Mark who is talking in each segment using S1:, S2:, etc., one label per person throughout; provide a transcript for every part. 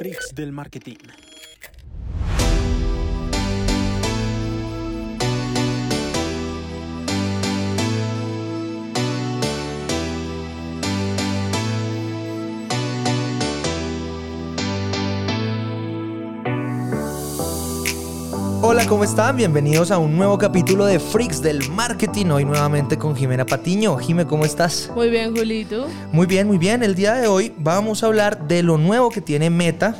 S1: Freaks del marketing.
S2: Hola, ¿cómo están? Bienvenidos a un nuevo capítulo de Freaks del Marketing. Hoy nuevamente con Jimena Patiño. Jime, ¿cómo estás?
S3: Muy bien, Julito.
S2: Muy bien, muy bien. El día de hoy vamos a hablar de lo nuevo que tiene Meta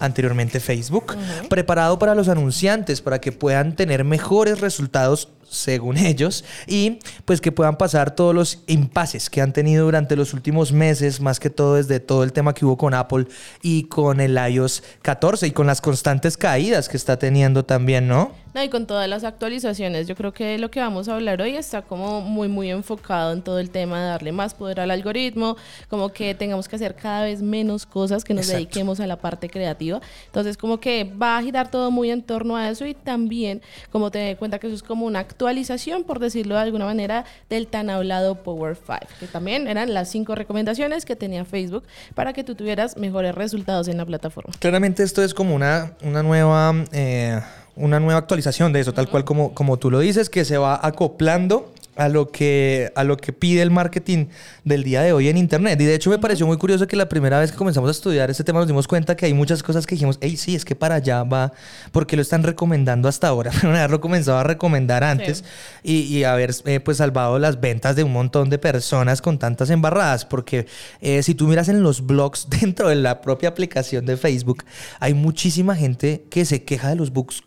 S2: anteriormente Facebook, preparado para los anunciantes, para que puedan tener mejores resultados según ellos, y pues que puedan pasar todos los impases que han tenido durante los últimos meses, más que todo desde todo el tema que hubo con Apple y con el iOS 14 y con las constantes caídas que está teniendo también, ¿no?
S3: No, y con todas las actualizaciones, yo creo que lo que vamos a hablar hoy está como muy, muy enfocado en todo el tema de darle más poder al algoritmo, como que tengamos que hacer cada vez menos cosas, que nos dediquemos a la parte creativa. Entonces, como que va a girar todo muy en torno a eso y también, como te cuenta que eso es como una actualización, por decirlo de alguna manera, del tan hablado Power 5, que también eran las cinco recomendaciones que tenía Facebook para que tú tuvieras mejores resultados en la plataforma.
S2: Claramente esto es como una, una nueva... Eh una nueva actualización de eso, tal cual como, como tú lo dices, que se va acoplando a lo que a lo que pide el marketing del día de hoy en internet. Y de hecho me pareció muy curioso que la primera vez que comenzamos a estudiar este tema nos dimos cuenta que hay muchas cosas que dijimos, hey, sí, es que para allá va, porque lo están recomendando hasta ahora, pero haberlo comenzado a recomendar antes. Y, haber eh, pues salvado las ventas de un montón de personas con tantas embarradas, porque eh, si tú miras en los blogs dentro de la propia aplicación de Facebook, hay muchísima gente que se queja de los bugs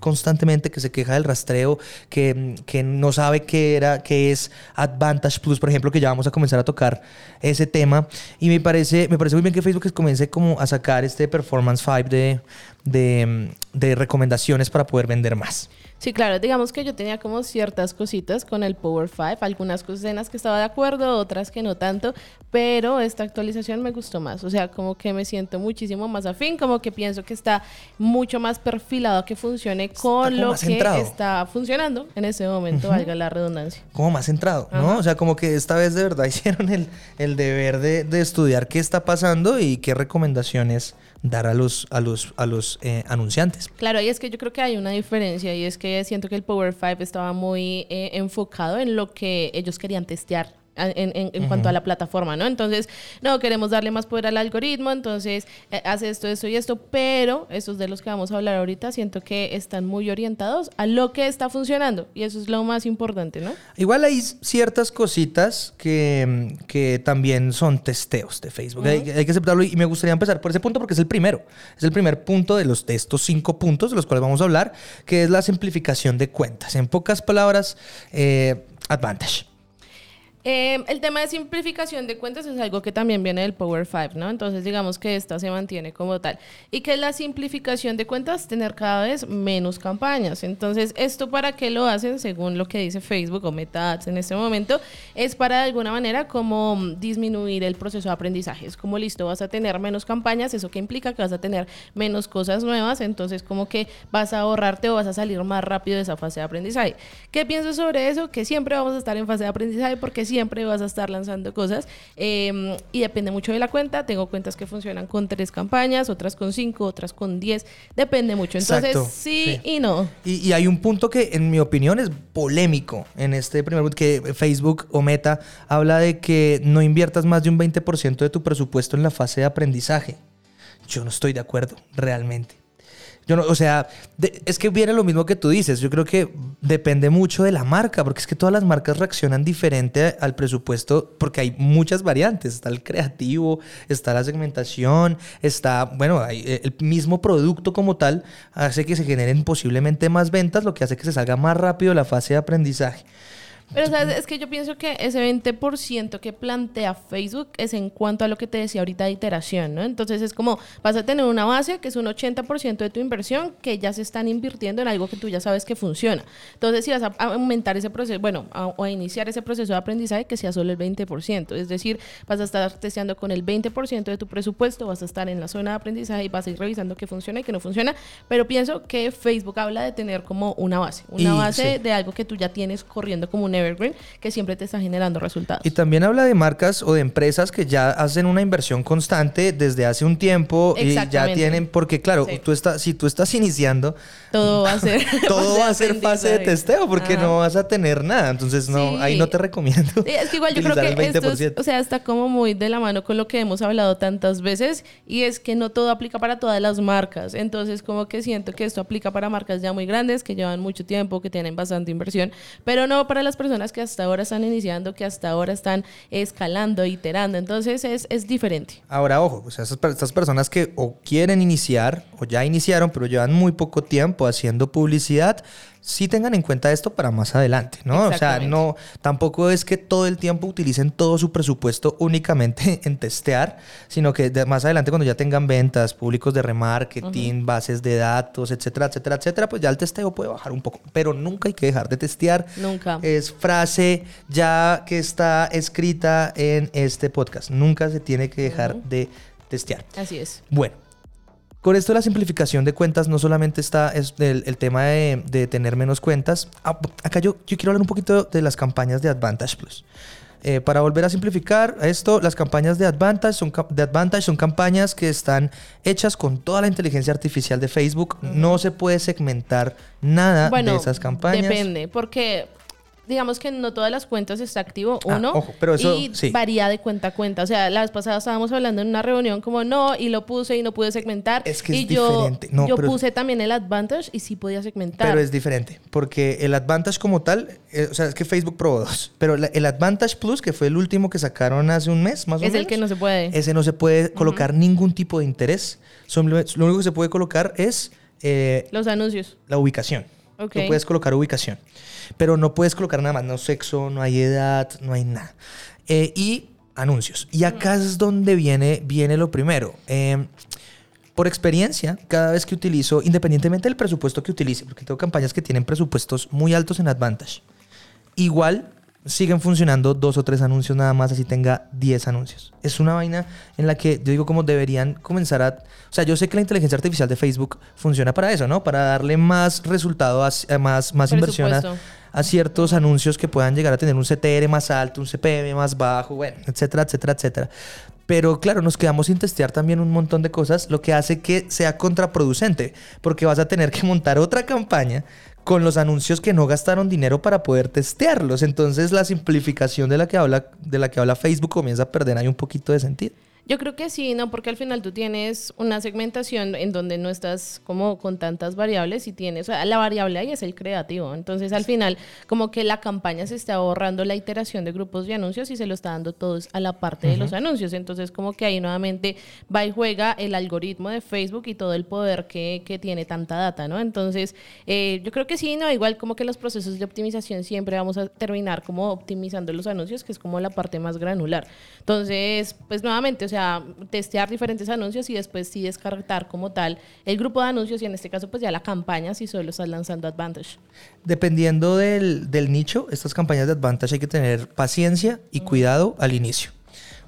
S2: constantemente, que se queja del rastreo, que, que no sabe qué era que es Advantage Plus, por ejemplo, que ya vamos a comenzar a tocar ese tema. Y me parece, me parece muy bien que Facebook comience como a sacar este Performance 5 de, de, de recomendaciones para poder vender más.
S3: Sí, claro, digamos que yo tenía como ciertas cositas con el Power 5, algunas cosas en las que estaba de acuerdo, otras que no tanto, pero esta actualización me gustó más, o sea, como que me siento muchísimo más afín, como que pienso que está mucho más perfilado que funcione con lo que está funcionando en ese momento, valga la redundancia.
S2: Como más centrado, ¿no? O sea, como que esta vez de verdad hicieron el, el deber de, de estudiar qué está pasando y qué recomendaciones dar a los, a los, a los eh, anunciantes.
S3: Claro, y es que yo creo que hay una diferencia y es que siento que el Power 5 estaba muy eh, enfocado en lo que ellos querían testear en, cuanto a la plataforma, ¿no? Entonces, no, queremos darle más poder al algoritmo, entonces eh, hace esto, esto y esto, pero esos de los que vamos a hablar ahorita siento que están muy orientados a lo que está funcionando y eso es lo más importante, ¿no?
S2: Igual hay ciertas cositas que, que también son testeos de Facebook, hay, que aceptarlo y me gustaría empezar por ese punto porque es el primero, es el primer punto de, los, de estos cinco puntos de los cuales vamos a hablar, que es la simplificación de cuentas. En pocas palabras, eh, Advantage.
S3: Em, el tema de simplificación de cuentas es algo que también viene del Power 5, ¿no? Entonces digamos que esta se mantiene como tal. ¿Y que la simplificación de cuentas? Tener cada vez menos campañas. Entonces, ¿esto para qué lo hacen? Según lo que dice Facebook o Meta Ads en este momento, es para de alguna manera como disminuir el proceso de aprendizaje. Es como listo, vas a tener menos campañas, eso que implica que vas a tener menos cosas nuevas, entonces como que vas a ahorrarte o vas a salir más rápido de esa fase de aprendizaje. ¿Qué pienso sobre eso? Que siempre vamos a estar en fase de aprendizaje porque siempre vas a estar lanzando cosas em, y depende mucho de la cuenta. Tengo cuentas que funcionan con tres campañas, otras con cinco, otras con diez. Depende mucho. Entonces, sí, y no.
S2: Y, hay un punto que, en mi opinión, es polémico en este primer punto, que Facebook o Meta habla de que no inviertas más de un 20% de tu presupuesto en la fase de aprendizaje. Yo no estoy de acuerdo, realmente. Yo no, o sea, es que viene lo mismo que tú dices. Yo creo que depende mucho de la marca, porque es que todas las marcas reaccionan diferente al presupuesto, porque hay muchas variantes. Está el creativo, está la segmentación, está, bueno, eh, el mismo producto como tal hace que se generen posiblemente más ventas, lo que hace que se salga más rápido la fase de aprendizaje.
S3: Pero ¿sabes? es que yo pienso que ese 20% que plantea Facebook es en cuanto a lo que te decía ahorita de iteración, ¿no? Entonces es como vas a tener una base que es un 80% de tu inversión que ya se están invirtiendo en algo que tú ya sabes que funciona. Entonces si vas a aumentar ese proceso, bueno, o a iniciar ese proceso de aprendizaje que sea solo el 20%, es decir, vas a estar testeando con el 20% de tu presupuesto, vas a estar en la zona de aprendizaje y vas a ir revisando qué funciona y qué no funciona, pero pienso que Facebook habla de tener como una base, una base de algo que tú ya tienes corriendo como un evergreen que siempre te está generando resultados.
S2: Y también habla de marcas o de empresas que ya hacen una inversión constante desde hace un tiempo y ya tienen, porque claro,
S3: Sí.
S2: tú estás, si tú estás iniciando,
S3: todo va a ser
S2: todo va a ser fase de testeo porque
S3: Ajá.
S2: no vas a tener nada. Entonces, no,
S3: Sí.
S2: ahí no te recomiendo.
S3: Sí, es que igual yo creo que esto es-
S2: 20%.
S3: o sea, está como muy de la mano con lo que hemos hablado tantas veces y es que no todo aplica para todas las marcas. Entonces, como que siento que esto aplica para marcas ya muy grandes, que llevan mucho tiempo, que tienen bastante inversión, pero no para las personas que hasta ahora están iniciando, que hasta ahora están escalando, iterando. Entonces, es, es diferente.
S2: Ahora, ojo, o sea, estas personas que o quieren iniciar o ya iniciaron, pero llevan muy poco tiempo haciendo publicidad, sí tengan en cuenta esto para más adelante, ¿no? O sea, no, tampoco es que todo el tiempo utilicen todo su presupuesto únicamente en testear, sino que de- más adelante cuando ya tengan ventas, públicos de remarketing, bases de datos, etcétera, etcétera, etcétera, pues ya el testeo puede bajar un poco, pero nunca hay que dejar de testear.
S3: Nunca.
S2: Es frase ya que está escrita en este podcast. Nunca se tiene que dejar de testear.
S3: Así es.
S2: Bueno, con esto de la simplificación de cuentas no solamente está es el, el tema de, de tener menos cuentas. Ah, Acá yo, yo quiero hablar un poquito de las campañas de Advantage Plus. Eh, para volver a simplificar esto, las campañas de Advantage, son, de Advantage son campañas que están hechas con toda la inteligencia artificial de Facebook. No se puede segmentar nada
S3: Bueno,
S2: de esas campañas.
S3: depende, porque digamos que no todas las cuentas está activo
S2: Ah,
S3: uno
S2: ojo, pero eso,
S3: y
S2: sí.
S3: varía de cuenta a cuenta. O sea, la vez pasada estábamos hablando en una reunión como no y lo puse y no pude segmentar
S2: Es que
S3: y
S2: es
S3: yo
S2: diferente. No,
S3: yo
S2: pero-
S3: puse también el advantage y sí podía segmentar.
S2: Pero es diferente, porque el Advantage como tal, eh, o sea, es que Facebook probó dos, pero la- el Advantage Plus, que fue el último que sacaron hace un mes, más o
S3: es
S2: menos.
S3: el que no se puede.
S2: Ese no se puede colocar ningún tipo de interés. Son- lo único que se puede colocar es eh,
S3: Los anuncios.
S2: la ubicación.
S3: Ok.
S2: Tú puedes colocar ubicación, pero no puedes colocar nada más, no sexo, no hay edad, no hay nada. Eh, y anuncios. Y acá es donde viene, viene lo primero. Eh, por experiencia, cada vez que utilizo, independientemente del presupuesto que utilice, porque tengo campañas que tienen presupuestos muy altos en Advantage, igual siguen funcionando dos o tres anuncios nada más, así tenga 10 anuncios. Es una vaina en la que yo digo como deberían comenzar a... O sea, yo sé que la inteligencia artificial de Facebook funciona para eso, ¿no? Para darle más resultado, a, a más, más inversión a, a ciertos anuncios que puedan llegar a tener un CTR más alto, un CPM más bajo, bueno, etcétera, etcétera, etcétera. Pero claro, nos quedamos sin testear también un montón de cosas, lo que hace que sea contraproducente, porque vas a tener que montar otra campaña con los anuncios que no gastaron dinero para poder testearlos. Entonces la simplificación de la que habla, de la que habla Facebook comienza a perder ahí un poquito de sentido.
S3: Yo creo que sí, ¿no? Porque al final tú tienes una segmentación en donde no estás como con tantas variables y tienes, o sea, la variable ahí es el creativo. Entonces al final como que la campaña se está ahorrando la iteración de grupos de anuncios y se lo está dando todos a la parte de los anuncios. Entonces como que ahí nuevamente va y juega el algoritmo de Facebook y todo el poder que, que tiene tanta data, ¿no? Entonces eh, yo creo que sí, ¿no? Igual como que los procesos de optimización siempre vamos a terminar como optimizando los anuncios, que es como la parte más granular. Entonces, pues nuevamente, o sea, testear diferentes anuncios y después sí descartar como tal el grupo de anuncios y en este caso pues ya la campaña si solo estás lanzando Advantage.
S2: Dependiendo del, del nicho, estas campañas de Advantage hay que tener paciencia y cuidado al inicio.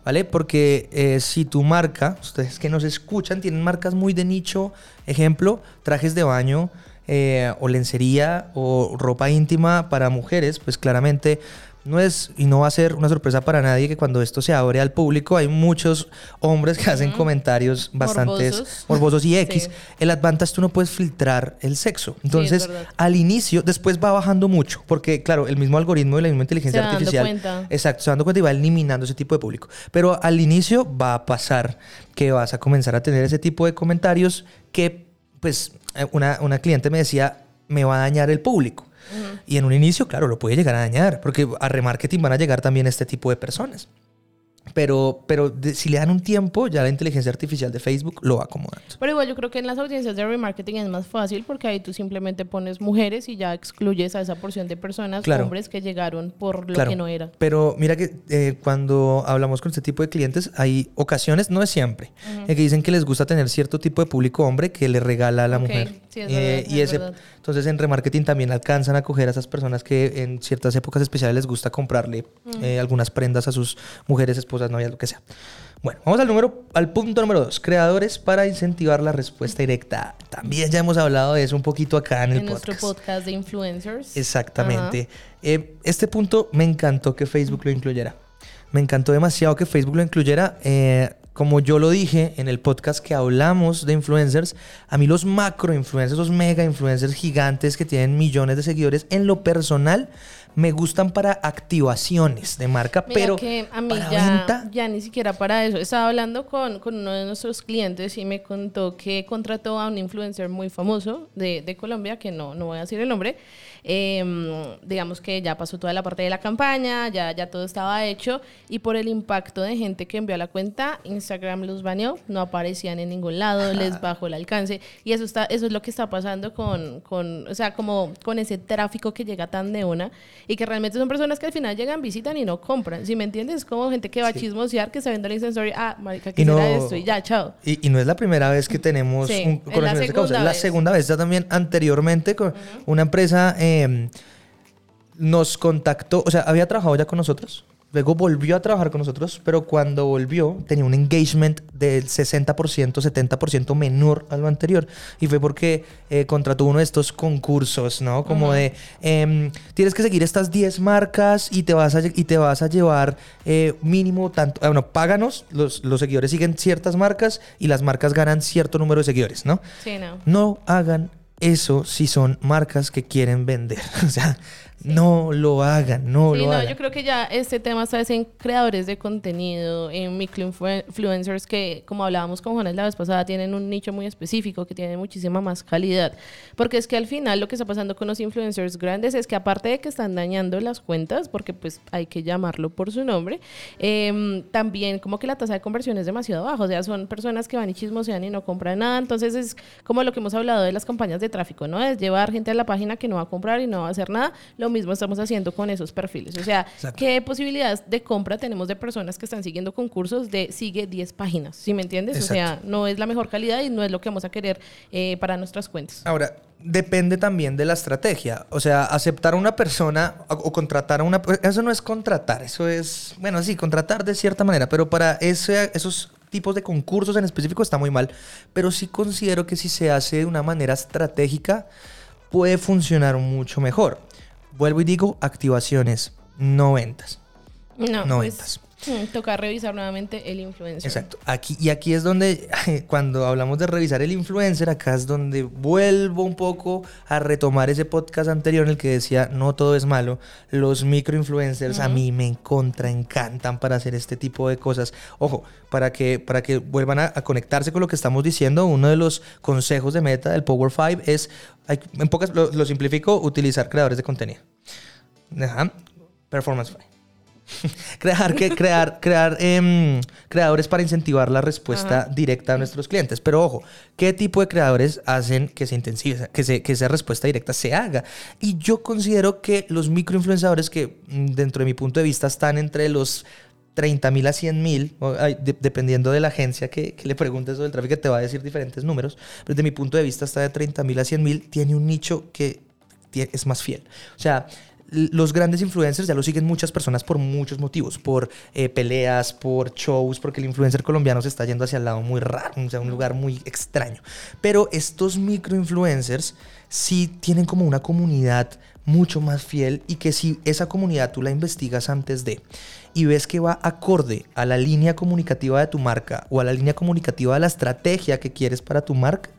S2: ¿Vale? Porque eh, si tu marca, ustedes que nos escuchan, tienen marcas muy de nicho, ejemplo, trajes de baño eh, o lencería o ropa íntima para mujeres, pues claramente no es y no va a ser una sorpresa para nadie que cuando esto se abre al público hay muchos hombres que hacen comentarios bastante
S3: Morbosos.
S2: morbosos y X.
S3: Sí.
S2: El Advantage tú no puedes filtrar el sexo. Entonces, al inicio, después va bajando mucho, porque claro, el mismo algoritmo y la misma inteligencia
S3: Se dando
S2: artificial, exacto, se dando cuenta y va eliminando ese tipo de público. Pero al inicio va a pasar que vas a comenzar a tener ese tipo de comentarios que, pues, eh, una, una cliente me decía, me va a dañar el público. Y en un inicio, claro, lo puede llegar a dañar, porque a remarketing van a llegar también este tipo de personas. Pero, pero de- si le dan un tiempo, ya la inteligencia artificial de Facebook lo va acomodando.
S3: Pero igual yo creo que en las audiencias de remarketing es más fácil porque ahí tú simplemente pones mujeres y ya excluyes a esa porción de personas,
S2: Claro.
S3: hombres que llegaron por lo
S2: Claro.
S3: que no era.
S2: Pero mira que eh, cuando hablamos con este tipo de clientes, hay ocasiones, no es siempre, en que dicen que les gusta tener cierto tipo de público hombre que le regala a la mujer.
S3: sí, es
S2: Eh,
S3: verdad,
S2: y
S3: es
S2: ese,
S3: verdad.
S2: entonces en remarketing también alcanzan a coger a esas personas que en ciertas épocas especiales les gusta comprarle eh, algunas prendas a sus mujeres, esposas, novias, lo que sea. Bueno, vamos al, número, al punto número dos. Creadores para incentivar la respuesta directa. También ya hemos hablado de eso un poquito acá en el
S3: en
S2: podcast.
S3: nuestro podcast de influencers.
S2: Exactamente. Eh, este punto me encantó que Facebook lo incluyera. Me encantó demasiado que Facebook lo incluyera. Eh, como yo lo dije en el podcast que hablamos de influencers, a mí los macro influencers, los mega influencers gigantes que tienen millones de seguidores, en lo personal, me gustan para activaciones de marca,
S3: Mira
S2: pero
S3: que a mí
S2: para
S3: ya,
S2: venta,
S3: ya ni siquiera para eso. Estaba hablando con, con uno de nuestros clientes y me contó que contrató a un influencer muy famoso de, de Colombia, que no, no voy a decir el nombre. Eh, digamos que ya pasó toda la parte de la campaña, ya, ya todo estaba hecho y por el impacto de gente que envió a la cuenta, Instagram los baneó, no aparecían en ningún lado, les bajó el alcance y eso está eso es lo que está pasando con, con o sea, como con ese tráfico que llega tan de una y que realmente son personas que al final llegan, visitan y no compran, si me entiendes? Es como gente que va a chismosear, que se vende la Insta Story, ah, marica, ¿qué
S2: Y no-
S3: esto? Y ya, chao.
S2: Y, y no es la primera vez que tenemos
S3: Sí,
S2: un conocimiento de causa,
S3: segunda
S2: es la
S3: vez.
S2: segunda vez. Ya también anteriormente con una empresa eh, nos contactó, o sea, había trabajado ya con nosotros, luego volvió a trabajar con nosotros, pero cuando volvió tenía un engagement del 60%, 70% menor a lo anterior. Y fue porque eh, contrató uno de estos concursos, ¿no? Como de, em, tienes que seguir estas 10 marcas y te vas a, y te vas a llevar eh, mínimo tanto, ah, bueno, páganos, los, los seguidores siguen ciertas marcas y las marcas ganan cierto número de seguidores, ¿no?
S3: Sí, no.
S2: No hagan eso si son marcas que quieren vender. O sea, no lo hagan, no
S3: Sí,
S2: lo
S3: no,
S2: hagan.
S3: yo creo que ya este tema está en creadores de contenido, en microinfluencers que, como hablábamos con Juanes la vez pasada, tienen un nicho muy específico que tiene muchísima más calidad. Porque es que al final lo que está pasando con los influencers grandes es que aparte de que están dañando las cuentas, porque pues hay que llamarlo por su nombre, em, también como que la tasa de conversión es demasiado baja. O sea, son personas que van y chismosean y no compran nada. Entonces es como lo que hemos hablado de las campañas de tráfico, ¿no? Es llevar gente a la página que no va a comprar y no va a hacer nada. Lo mismo estamos haciendo con esos perfiles. O sea,
S2: Exacto.
S3: ¿qué posibilidades de compra tenemos de personas que están siguiendo concursos de sigue 10 páginas? ¿Sí me entiendes? O sea, no es la mejor calidad y no es lo que vamos a querer eh, para nuestras cuentas.
S2: Ahora, depende también de la estrategia. O sea, aceptar a una persona o, o contratar a una... Eso no es contratar, eso es... Bueno, sí, contratar de cierta manera, pero para ese, esos tipos de concursos en específico está muy mal. Pero sí considero que si se hace de una manera estratégica, puede funcionar mucho mejor. Vuelvo y digo, activaciones, no ventas.
S3: No, pues,
S2: ventas.
S3: Toca revisar nuevamente el influencer.
S2: Exacto. Aquí, y aquí es donde, cuando hablamos de revisar el influencer, acá es donde vuelvo un poco a retomar ese podcast anterior en el que decía, no todo es malo. Los microinfluencers a mí me contra encantan para hacer este tipo de cosas. Ojo, para que, para que vuelvan a, a conectarse con lo que estamos diciendo, uno de los consejos de meta del Power 5 es, hay- en pocas, lo, lo simplifico, utilizar creadores de contenido. Ajá. Performance 5. crear, que, crear, crear em, creadores para incentivar la respuesta directa a nuestros clientes. Pero ojo, ¿qué tipo de creadores hacen que se intensive, que, se, que esa respuesta directa se haga? Y yo considero que los microinfluenciadores que mm, dentro de mi punto de vista están entre los 30 mil a 100 mil, dependiendo de la agencia que, que le preguntes sobre el tráfico, te va a decir diferentes números, pero desde mi punto de vista está de 30 mil a 100 mil, tiene un nicho que es más fiel. O sea, los grandes influencers ya lo siguen muchas personas por muchos motivos, por eh, peleas, por shows, porque el influencer colombiano se está yendo hacia el lado muy raro, o sea, un lugar muy extraño. Pero estos microinfluencers sí tienen como una comunidad mucho más fiel y que si esa comunidad tú la investigas antes de y ves que va acorde a la línea comunicativa de tu marca o a la línea comunicativa de la estrategia que quieres para tu marca,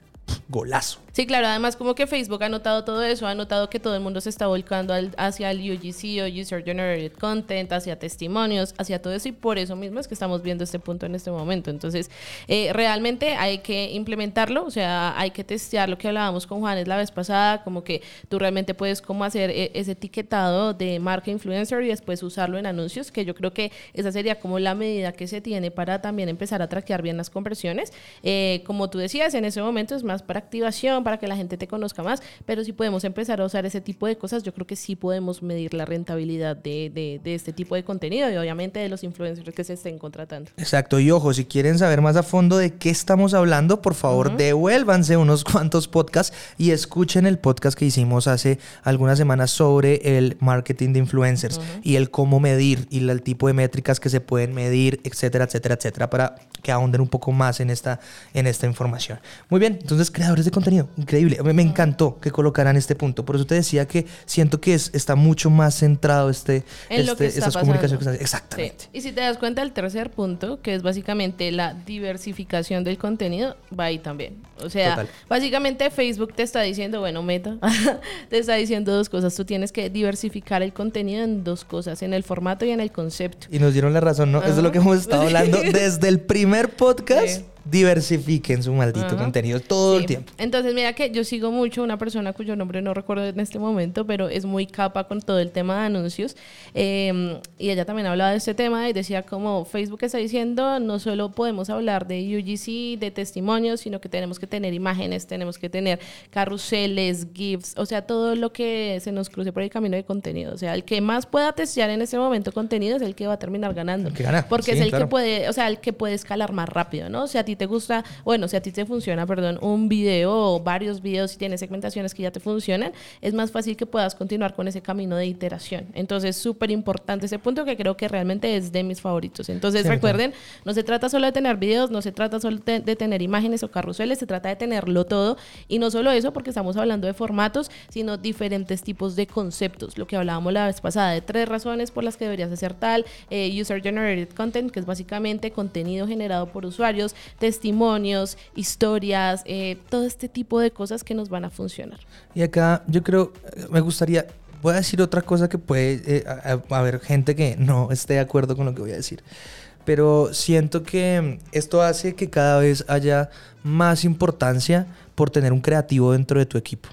S2: golazo.
S3: Sí, claro, además como que Facebook ha notado todo eso, ha notado que todo el mundo se está volcando hacia el UGC o User Generated Content, hacia testimonios, hacia todo eso y por eso mismo es que estamos viendo este punto en este momento. Entonces, eh, realmente hay que implementarlo, o sea, hay que testear lo que hablábamos con Juanes la vez pasada, como que tú realmente puedes como hacer eh, ese etiquetado de marca influencer y después usarlo en anuncios, que yo creo que esa sería como la medida que se tiene para también empezar a traquear bien las conversiones. Eh, como tú decías, en ese momento es más para activación, para que la gente te conozca más, pero si podemos empezar a usar ese tipo de cosas, yo creo que sí podemos medir la rentabilidad de, de, este tipo de contenido y obviamente de los influencers que se estén contratando.
S2: Exacto, y ojo, si quieren saber más a fondo de qué estamos hablando, por favor devuélvanse unos cuantos podcasts y escuchen el podcast que hicimos hace algunas semanas sobre el marketing de influencers y el cómo medir y el tipo de métricas que se pueden medir, etcétera, etcétera, etcétera, para que ahonden un poco más en esta, en esta información. Muy bien, entonces creadores de contenido, increíble. Me, encantó que colocaran este punto. Por eso te decía que siento que es, está mucho más centrado este,
S3: en
S2: este,
S3: estas
S2: comunicaciones. Exactamente.
S3: Y si te das cuenta, el tercer punto, que es básicamente la diversificación del contenido, va ahí también. O sea, básicamente Facebook te está diciendo, bueno, Meta, te está diciendo dos cosas. Tú tienes que diversificar el contenido en dos cosas, en el formato y en el concepto.
S2: Y nos dieron la razón, ¿no? Eso es lo que hemos estado hablando desde el primer podcast diversifiquen su maldito contenido todo el tiempo.
S3: Entonces, mira que yo sigo mucho una persona cuyo nombre no recuerdo en este momento, pero es muy capa con todo el tema de anuncios. Em, y ella también hablaba de este tema y decía como Facebook está diciendo, no solo podemos hablar de UGC, de testimonios, sino que tenemos que tener imágenes, tenemos que tener carruseles, GIFs, o sea, todo lo que se nos cruce por el camino de contenido. O sea, el que más pueda testear en ese momento contenido es el que va a terminar ganando. Porque es el que puede, o sea, el que puede escalar más rápido, ¿no? O sea, te gusta, bueno, si a ti te funciona, perdón, un video o varios videos, si tienes segmentaciones que ya te funcionan, es más fácil que puedas continuar con ese camino de iteración. Entonces, súper importante ese punto que creo que realmente es de mis favoritos. Entonces, recuerden, no se trata solo de tener videos, no se trata solo de, tener imágenes o carruseles, se trata de tenerlo todo. Y no solo eso, porque estamos hablando de formatos, sino diferentes tipos de conceptos. Lo que hablábamos la vez pasada, de tres razones por las que deberías hacer tal, eh, User Generated Content, que es básicamente contenido generado por usuarios, testimonios, historias, eh, todo este tipo de cosas que nos van a funcionar.
S2: Y acá yo creo, me gustaría, voy a decir otra cosa que puede eh, haber gente que no esté de acuerdo con lo que voy a decir. Pero siento que esto hace que cada vez haya más importancia por tener un creativo dentro de tu equipo.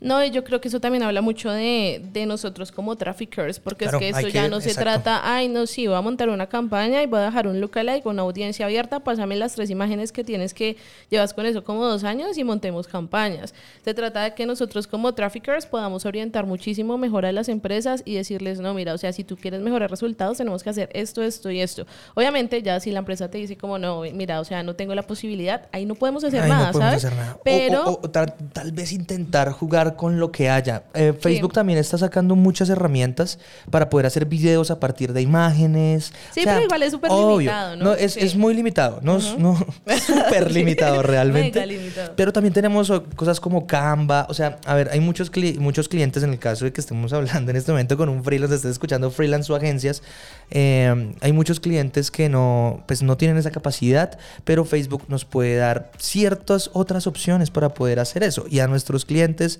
S3: No, yo creo que eso también habla mucho de, de nosotros como traffickers, porque es que esto ya no se trata, ay, no, sí, voy a montar una campaña y voy a dejar un lookalike, una audiencia abierta, pásame las tres imágenes que tienes que llevas con eso como dos años y montemos campañas. Se trata de que nosotros como traffickers podamos orientar muchísimo mejor a las empresas y decirles, no, mira, o sea, si tú quieres mejorar resultados, tenemos que hacer esto, esto y esto. Obviamente, ya si la empresa te dice como, no, mira, o sea, no tengo la posibilidad, ahí no podemos hacer nada, ¿sabes?
S2: Pero... O, tal, tal, vez intentar jugar con lo que haya. Eh, Facebook también está sacando muchas herramientas para poder hacer videos a partir de imágenes.
S3: Sí, pero igual es súper limitado, ¿no?
S2: es, es, muy limitado, no, no súper limitado realmente. limitado. Pero también tenemos cosas como Canva, o sea, a ver, hay muchos, muchos clientes en el caso de que estemos hablando en este momento con un freelance, estés escuchando freelance o agencias, eh, hay muchos clientes que no, pues no tienen esa capacidad, pero Facebook nos puede dar ciertas otras opciones para poder hacer eso. Y a nuestros clientes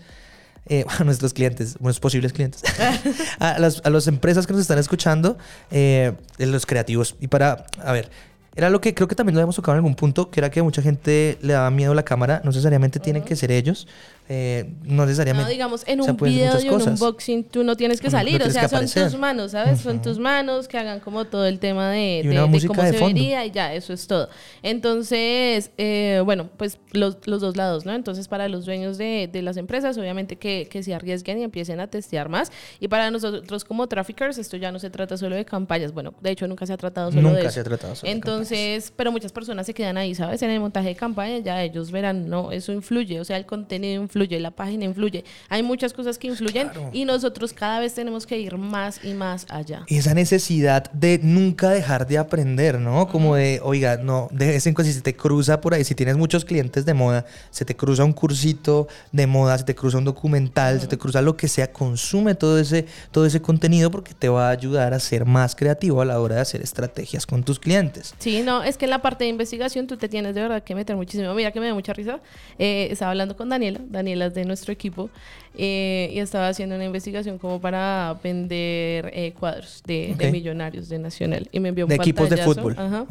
S2: eh, a nuestros clientes, buenos posibles clientes, a, las, a las empresas que nos están escuchando, eh, los creativos. Y para, a ver, era lo que creo que también lo habíamos tocado en algún punto, que era que mucha gente le daba miedo a la cámara, no necesariamente tienen que ser ellos, eh, no necesariamente. No,
S3: digamos, en un video de un unboxing tú no tienes que salir, o sea, son tus manos, ¿sabes? Son tus manos que hagan como todo el tema de, de, cómo se vería y ya, eso es todo. Entonces, eh, bueno, pues los, los, dos lados, ¿no? Entonces, para los dueños de, de las empresas, obviamente que, que, se arriesguen y empiecen a testear más. Y para nosotros como traffickers, esto ya no se trata solo de campañas. Bueno, de hecho, nunca se ha tratado solo de eso.
S2: se ha tratado solo
S3: Entonces, pero muchas personas se quedan ahí, ¿sabes? En el montaje de campañas ya ellos verán, no, eso influye, o sea, el contenido influye la página influye. Hay muchas cosas que influyen y nosotros cada vez tenemos que ir más y más allá.
S2: Esa necesidad de nunca dejar de aprender, ¿no? Como de, oiga, no, de vez en cuando si se te cruza por ahí, si tienes muchos clientes de moda, se te cruza un cursito de moda, se te cruza un documental, se te cruza lo que sea, consume todo ese, todo ese contenido porque te va a ayudar a ser más creativo a la hora de hacer estrategias con tus clientes.
S3: Sí, no, es que en la parte de investigación tú te tienes de verdad que meter muchísimo. Mira que me da mucha risa. Eh, estaba hablando con Daniela, Daniela las de nuestro equipo eh, y estaba haciendo una investigación como para vender eh, cuadros de, millonarios de Nacional. Y me envió un
S2: de equipos de fútbol.
S3: Ajá,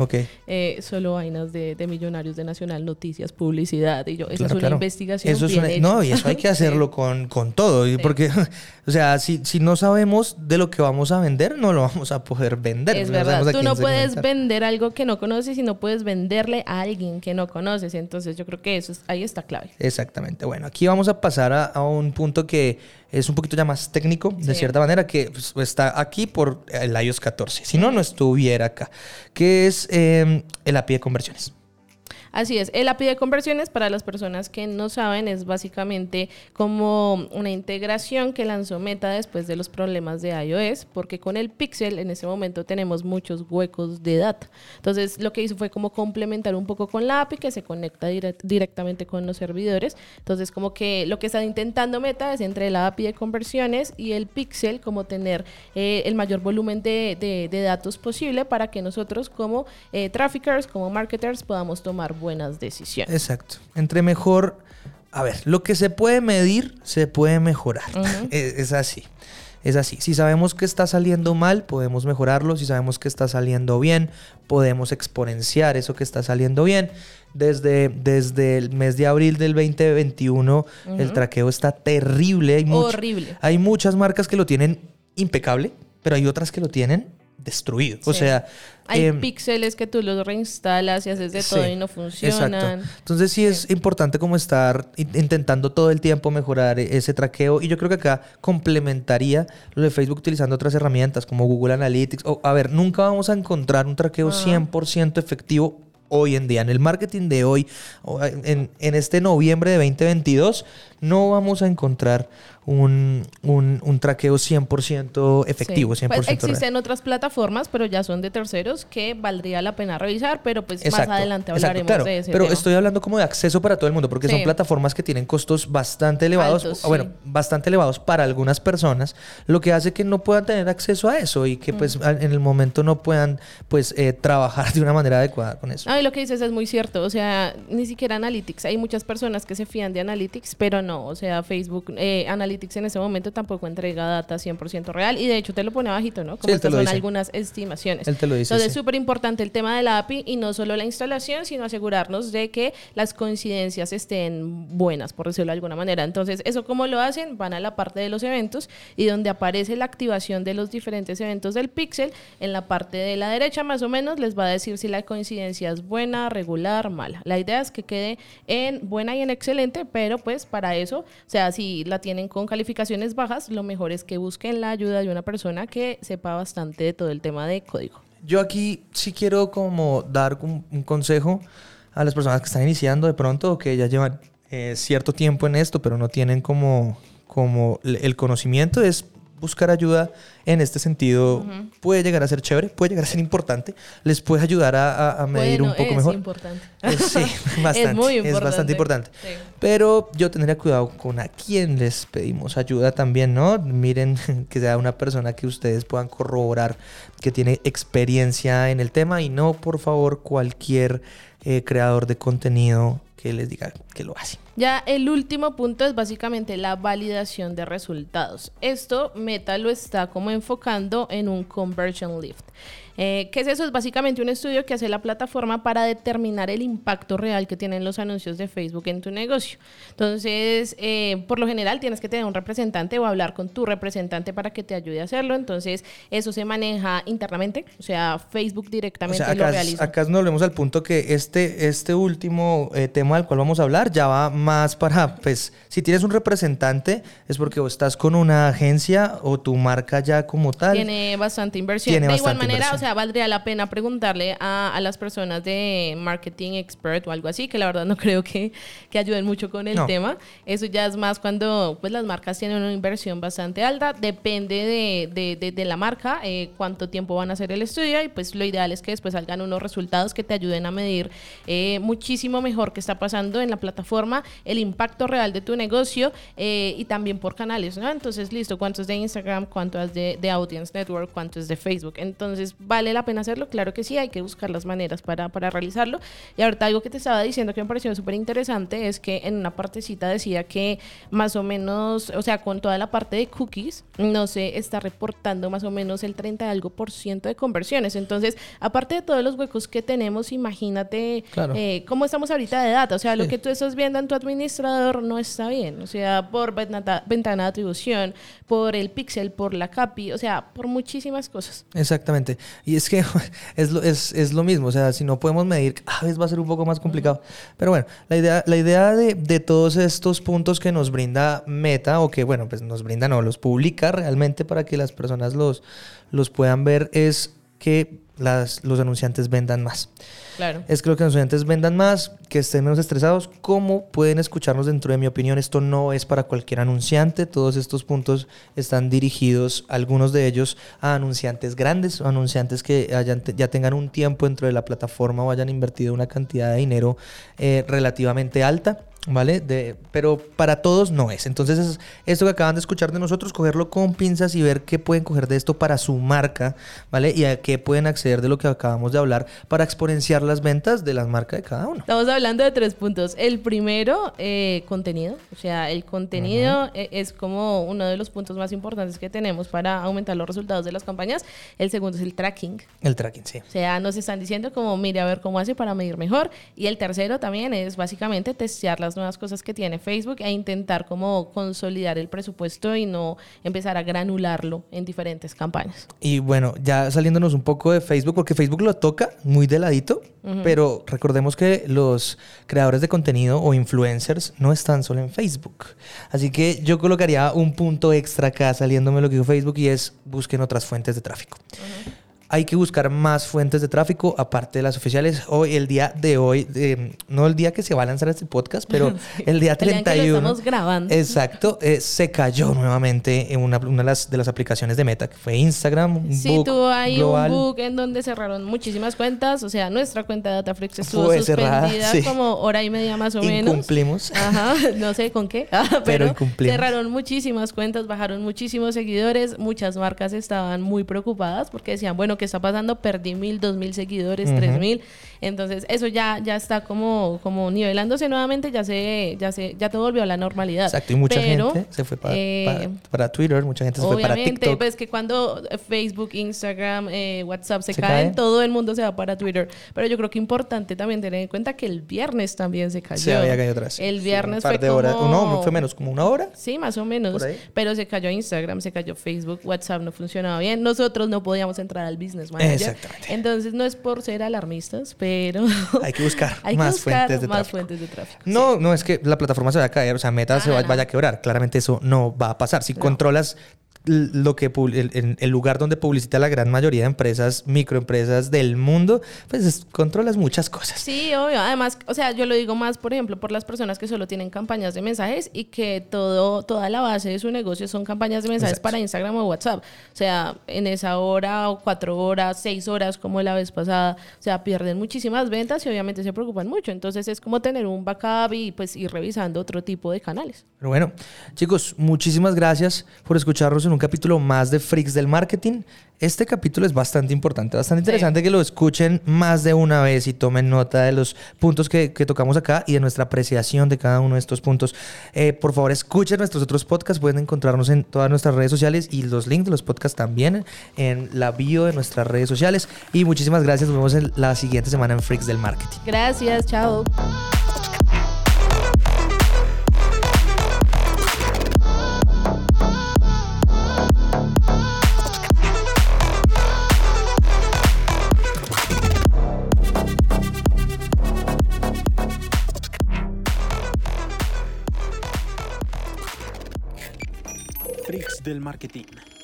S3: eh, solo vainas de, millonarios de Nacional noticias publicidad y yo esa es una investigación
S2: eso no y eso hay que hacerlo con, con todo porque o sea si, si no sabemos de lo que vamos a vender no lo vamos a poder vender.
S3: Es verdad. tú no puedes vender algo que no conoces y no puedes venderle a alguien que no conoces. Entonces yo creo que eso ahí está clave.
S2: Exactamente. Bueno, aquí vamos a pasar a, un punto que es un poquito ya más técnico, de cierta manera, que pues, está aquí por el iOS 14. Si no, no estuviera acá, que es eh, el API de conversiones.
S3: Así es, el API de conversiones, para las personas que no saben, es básicamente como una integración que lanzó Meta después de los problemas de iOS, porque con el Pixel en ese momento tenemos muchos huecos de data. Entonces, lo que hizo fue como complementar un poco con la API que se conecta directamente con los servidores. Entonces, como que lo que está intentando Meta es entre la API de conversiones y el Pixel, como tener eh, el mayor volumen de, datos posible para que nosotros como eh, traffickers, como marketers, podamos tomar buenas decisiones.
S2: Exacto. Entre mejor, a ver, lo que se puede medir, se puede mejorar. es, así. Es así. Si sabemos que está saliendo mal, podemos mejorarlo. Si sabemos que está saliendo bien, podemos exponenciar eso que está saliendo bien. Desde, desde el mes de abril del 2021, el traqueo está terrible. Hay
S3: Horrible.
S2: Hay muchas marcas que lo tienen impecable, pero hay otras que lo tienen destruido. O sea...
S3: Hay em, píxeles que tú los reinstalas y haces de todo y no funcionan. Exacto.
S2: Entonces sí, es importante como estar intentando todo el tiempo mejorar e-, ese traqueo. Y yo creo que acá complementaría lo de Facebook utilizando otras herramientas como Google Analytics. O, a ver, nunca vamos a encontrar un traqueo 100% efectivo hoy en día. En el marketing de hoy, en, en este noviembre de 2022, no vamos a encontrar un, un, traqueo 100% efectivo, 100% pues
S3: existen otras plataformas, pero ya son de terceros que valdría la pena revisar, pero pues más adelante hablaremos de eso.
S2: Pero estoy hablando como de acceso para todo el mundo, porque son plataformas que tienen costos bastante elevados, bueno, bastante elevados para algunas personas, lo que hace que no puedan tener acceso a eso y que pues en el momento no puedan pues eh, trabajar de una manera adecuada con eso.
S3: Ah, y lo que dices es muy cierto, o sea, ni siquiera Analytics, hay muchas personas que se fían de Analytics, pero no, o sea, Facebook eh, Analytics en ese momento tampoco entrega data 100% real y de hecho te lo pone bajito, ¿no? Como
S2: sí,
S3: son algunas estimaciones.
S2: Él te lo dice.
S3: Entonces es súper importante el tema de la API y no solo la instalación, sino asegurarnos de que las coincidencias estén buenas, por decirlo de alguna manera. Entonces, ¿eso cómo lo hacen? Van a la parte de los eventos y donde aparece la activación de los diferentes eventos del pixel, en la parte de la derecha más o menos les va a decir si la coincidencia es buena, regular, mala. La idea es que quede en buena y en excelente, pero pues para eso, o sea, si la tienen con calificaciones bajas, lo mejor es que busquen la ayuda de una persona que sepa bastante de todo el tema de código.
S2: Yo aquí sí quiero como dar un, consejo a las personas que están iniciando de pronto o que ya llevan eh, cierto tiempo en esto, pero no tienen como, como el conocimiento, es buscar ayuda en este sentido puede llegar a ser chévere, puede llegar a ser importante, les puede ayudar a, medir un poco
S3: es
S2: mejor.
S3: Importante.
S2: sí, bastante. es muy importante. Es bastante importante. Pero yo tendría cuidado con a quién les pedimos ayuda también, ¿no? Miren que sea una persona que ustedes puedan corroborar que tiene experiencia en el tema y no, por favor, cualquier eh, creador de contenido que les diga que lo hace.
S3: Ya el último punto es básicamente la validación de resultados. Esto Meta lo está como enfocando en un conversion lift. Eh, ¿Qué es eso? Es básicamente un estudio que hace la plataforma para determinar el impacto real que tienen los anuncios de Facebook en tu negocio. Entonces, eh, por lo general tienes que tener un representante o hablar con tu representante para que te ayude a hacerlo. Entonces, eso se maneja internamente, o sea, Facebook directamente
S2: acá,
S3: lo realiza.
S2: Acá nos volvemos al punto que este, este último eh, tema del cual vamos a hablar ya va más para, pues, si tienes un representante es porque o estás con una agencia o tu marca ya como tal.
S3: Tiene bastante inversión. de igual manera, o sea, valdría la pena preguntarle a, las personas de marketing expert o algo así, que la verdad no creo que, que ayuden mucho con el tema. Eso ya es más cuando pues las marcas tienen una inversión bastante alta. Depende de, de, de, la marca, eh, cuánto tiempo van a hacer el estudio y pues lo ideal es que después salgan unos resultados que te ayuden a medir eh, muchísimo mejor qué está pasando en la plataforma, el impacto real de tu negocio eh, y también por canales, ¿no? Entonces, listo, cuánto es de Instagram, cuánto es de, de Audience Network, cuánto es de Facebook. Entonces, va ¿Vale la pena hacerlo? Claro que sí, hay que buscar las maneras para, para realizarlo. Y ahorita algo que te estaba diciendo que me pareció súper interesante es que en una partecita decía que más o menos, o sea, con toda la parte de cookies, no se está reportando más o menos el 30 algo por ciento de conversiones. Entonces, aparte de todos los huecos que tenemos, imagínate eh, cómo estamos ahorita de plata. O sea, lo que tú estás viendo en tu administrador no está bien. O sea, por ventana, ventana de atribución, por el pixel, por la CAPI, o sea, por muchísimas cosas.
S2: Exactamente. Y es que es lo, es, es lo mismo. O sea, si no podemos medir, cada vez va a ser un poco más complicado. Pero bueno, la idea, la idea de, de todos estos puntos que nos brinda Meta, o que, bueno, pues nos brinda, no, los publica realmente para que las personas los, los puedan ver, es que las, los anunciantes vendan más.
S3: Claro.
S2: Es que los anunciantes vendan más, que estén menos estresados. ¿Cómo pueden escucharnos dentro de mi opinión? Esto no es para cualquier anunciante. Todos estos puntos están dirigidos, algunos de ellos, a anunciantes grandes o anunciantes que hayan, ya tengan un tiempo dentro de la plataforma o hayan invertido una cantidad de dinero eh, relativamente alta. ¿Vale? De, pero para todos no es. Entonces, es esto que acaban de escuchar de nosotros, cogerlo con pinzas y ver qué pueden coger de esto para su marca, ¿vale? Y a qué pueden acceder de lo que acabamos de hablar para exponenciar las ventas de las marcas de cada uno.
S3: Estamos hablando de tres puntos. El primero, eh, contenido. O sea, el contenido uh -huh. es como uno de los puntos más importantes que tenemos para aumentar los resultados de las campañas. El segundo es el tracking.
S2: El tracking, sí.
S3: O sea, nos están diciendo como, mire a ver cómo hace para medir mejor. Y el tercero también es básicamente testear las nuevas cosas que tiene Facebook e intentar como consolidar el presupuesto y no empezar a granularlo en diferentes campañas.
S2: Y bueno, ya saliéndonos un poco de Facebook, porque Facebook lo toca muy de ladito, uh -huh. pero recordemos que los creadores de contenido o influencers no están solo en Facebook. Así que yo colocaría un punto extra acá saliéndome lo que dijo Facebook y es busquen otras fuentes de tráfico. Uh -huh hay que buscar más fuentes de tráfico aparte de las oficiales. Hoy, el día de hoy, eh, no el día que se va a lanzar este podcast, pero sí. el día 31. El día que
S3: estamos grabando.
S2: Exacto, eh, se cayó nuevamente en una, una de, las, de, las, aplicaciones de Meta, que fue Instagram.
S3: Sí,
S2: bug
S3: tuvo ahí
S2: global.
S3: un bug en donde cerraron muchísimas cuentas. O sea, nuestra cuenta de Dataflix estuvo
S2: fue
S3: suspendida
S2: cerrada, sí.
S3: como hora y media más o menos.
S2: Incumplimos.
S3: Ajá, no sé con qué, pero,
S2: pero incumplimos.
S3: cerraron muchísimas cuentas, bajaron muchísimos seguidores. Muchas marcas estaban muy preocupadas porque decían, bueno, ¿qué está pasando? perdí mil, dos mil seguidores, tres uh -huh. mil. Entonces, eso ya, ya está como, como nivelándose nuevamente, ya se, ya se, ya todo volvió a la normalidad.
S2: Exacto, y mucha
S3: Pero,
S2: gente se fue para,
S3: eh,
S2: para, para, Twitter, mucha gente se fue para TikTok.
S3: pues que cuando Facebook, Instagram, eh, WhatsApp se,
S2: ¿Se
S3: caen,
S2: cae?
S3: todo el mundo se va para Twitter. Pero yo creo que importante también tener en cuenta que el viernes también se cayó.
S2: Se había caído atrás.
S3: El viernes
S2: sí, un par
S3: fue
S2: horas.
S3: como...
S2: No, fue menos, como una hora.
S3: Sí, más o menos. Pero se cayó Instagram, se cayó Facebook, WhatsApp no funcionaba bien. Nosotros no podíamos entrar al Business Manager.
S2: Exactamente.
S3: Entonces no es por ser alarmistas, pero
S2: hay que buscar
S3: hay
S2: más,
S3: buscar
S2: fuentes, de
S3: más
S2: tráfico.
S3: fuentes de tráfico.
S2: No,
S3: sí.
S2: no es que la plataforma se va a caer, o sea, Meta
S3: Ah,
S2: se
S3: no.
S2: vaya a quebrar. Claramente eso no va a pasar. Si
S3: No.
S2: controlas lo que el, el- el lugar donde publicita la gran mayoría de empresas, microempresas del mundo, pues es- controlas muchas cosas.
S3: Sí, obvio. Además, o sea, yo lo digo más, por ejemplo, por las personas que solo tienen campañas de mensajes y que todo, toda la base de su negocio son campañas de mensajes
S2: Exacto.
S3: para Instagram o WhatsApp. O sea, en esa hora o cuatro horas, seis horas, como la vez pasada, o sea, pierden muchísimas ventas y obviamente se preocupan mucho. Entonces es como tener un backup y pues ir revisando otro tipo de canales.
S2: Pero bueno, chicos, muchísimas gracias por escucharnos en un capítulo más de Freaks del Marketing. Este capítulo es bastante importante, bastante interesante que lo escuchen más de una vez y tomen nota de los puntos que, que tocamos acá y de nuestra apreciación de cada uno de estos puntos. Eh, por favor, escuchen nuestros otros podcasts, pueden encontrarnos en todas nuestras redes sociales y los links de los podcasts también en la bio de nuestras redes sociales. Y muchísimas gracias, nos vemos en la siguiente semana en Freaks del Marketing.
S3: Gracias, chao.
S1: Del marketing.